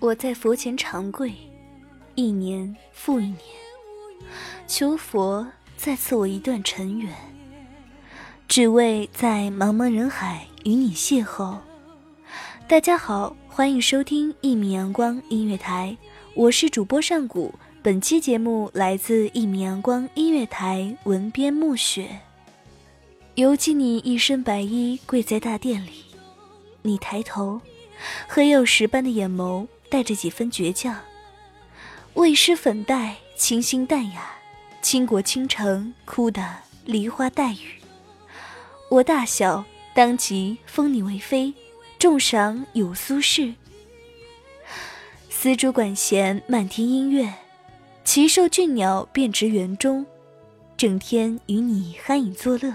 我在佛前长跪，一年复一年，求佛再赐我一段尘缘，只为在茫茫人海与你邂逅。大家好，欢迎收听一米阳光音乐台，我是主播上古。本期节目来自一米阳光音乐台，文编暮雪。犹记你一身白衣跪在大殿里，你抬头，黑曜石般的眼眸带着几分倔强。未施粉黛，清新淡雅，倾国倾城，哭得梨花带雨。我大小，当即封你为妃，重赏有苏轼。丝竹管弦，漫天音乐。奇兽俊鸟便植园中，整天与你酣饮作乐，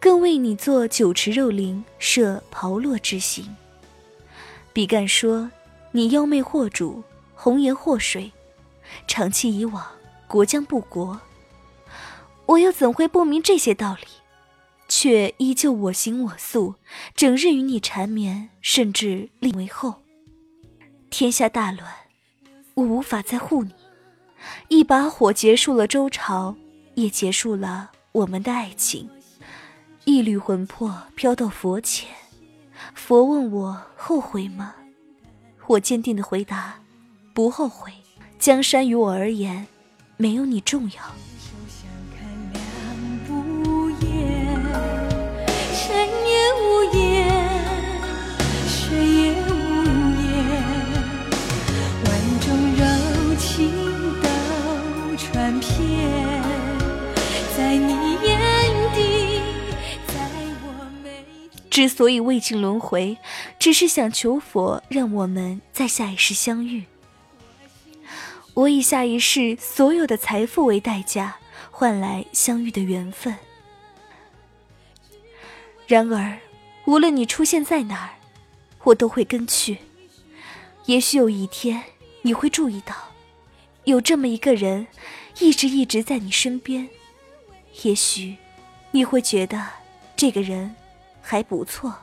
更为你做酒池肉林，设炮烙之刑。比干说你妖媚惑主，红颜祸水，长期以往，国将不国。我又怎会不明这些道理？却依旧我行我素，整日与你缠绵，甚至立为后。天下大乱，我无法再护你。一把火结束了周朝，也结束了我们的爱情。一缕魂魄飘到佛前，佛问我后悔吗？我坚定的回答：不后悔。江山于我而言，没有你重要。天在你眼底之所以未尽轮回，只是想求佛让我们在下一世相遇。我以下一世所有的财富为代价，换来相遇的缘分。然而，无论你出现在哪儿，我都会跟去。也许有一天，你会注意到，有这么一个人，一直一直在你身边。也许，你会觉得这个人。还不错，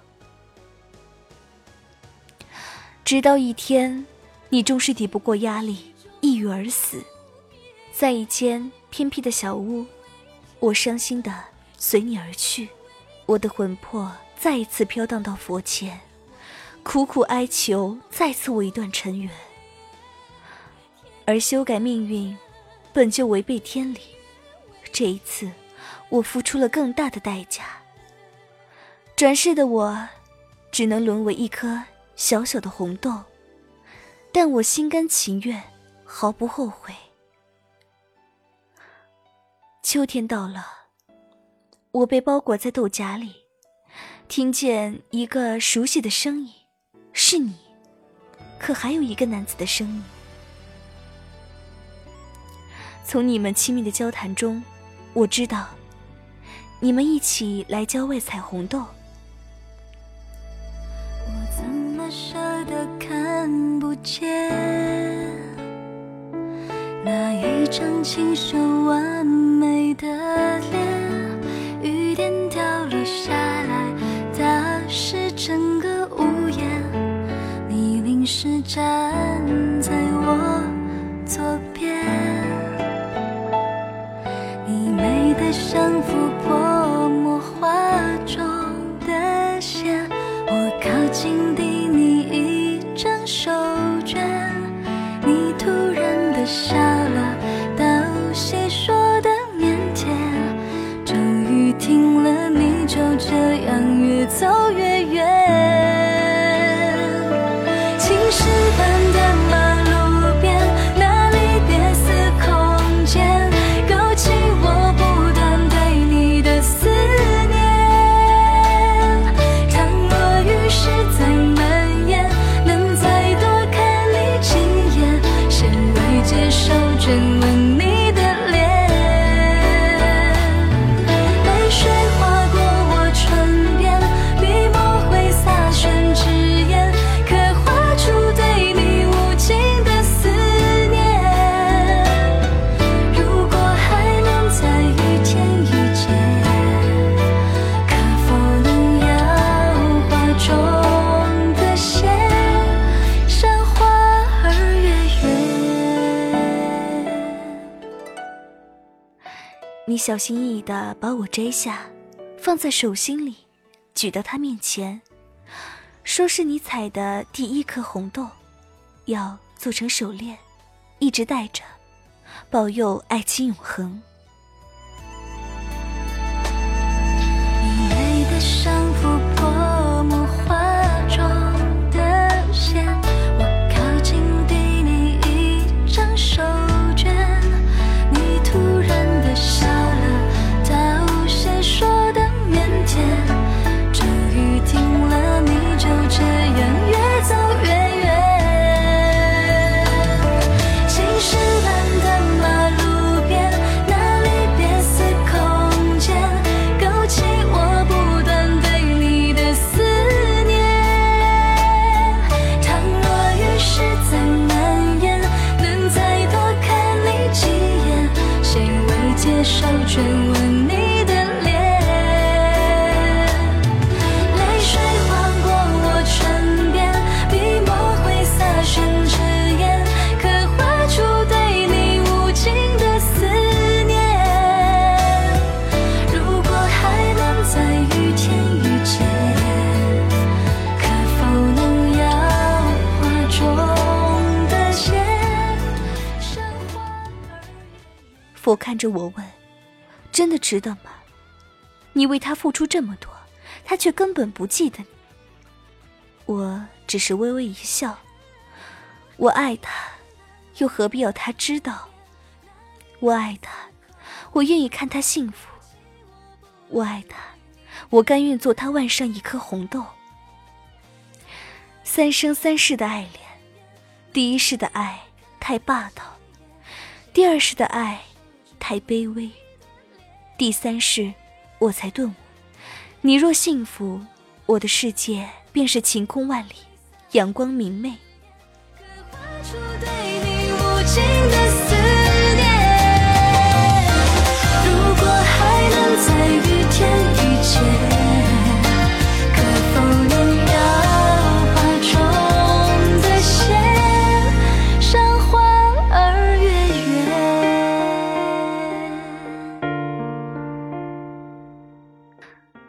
直到一天，你终是抵不过压力，抑郁而死，在一间偏僻的小屋，我伤心的随你而去，我的魂魄再一次飘荡到佛前，苦苦哀求再赐我一段尘缘。而修改命运，本就违背天理，这一次，我付出了更大的代价。转世的我，只能沦为一颗小小的红豆，但我心甘情愿，毫不后悔。秋天到了，我被包裹在豆荚里，听见一个熟悉的声音，是你，可还有一个男子的声音。从你们亲密的交谈中，我知道，你们一起来郊外采红豆。我怎么舍得看不见那一张清秀完美的脸？雨点掉落下来，打湿整个屋檐。你淋湿站在你美得像幅泼墨画中的线。我靠近递你一张手绢，你突然的笑了，道谢说的腼腆，终于听了，你就这样越走越远。小心翼翼地把我摘下，放在手心里，举到他面前，说是你采的第一颗红豆，要做成手链，一直戴着，保佑爱情永恒。你美得像幅佛看着我问：“真的值得吗？你为他付出这么多，他却根本不记得你。”我只是微微一笑。我爱他，又何必要他知道？我爱他，我愿意看他幸福。我爱他，我甘愿做他腕上一颗红豆。三生三世的爱恋，第一世的爱太霸道，第二世的爱太卑微，第三世我才顿悟：你若幸福，我的世界便是晴空万里，阳光明媚。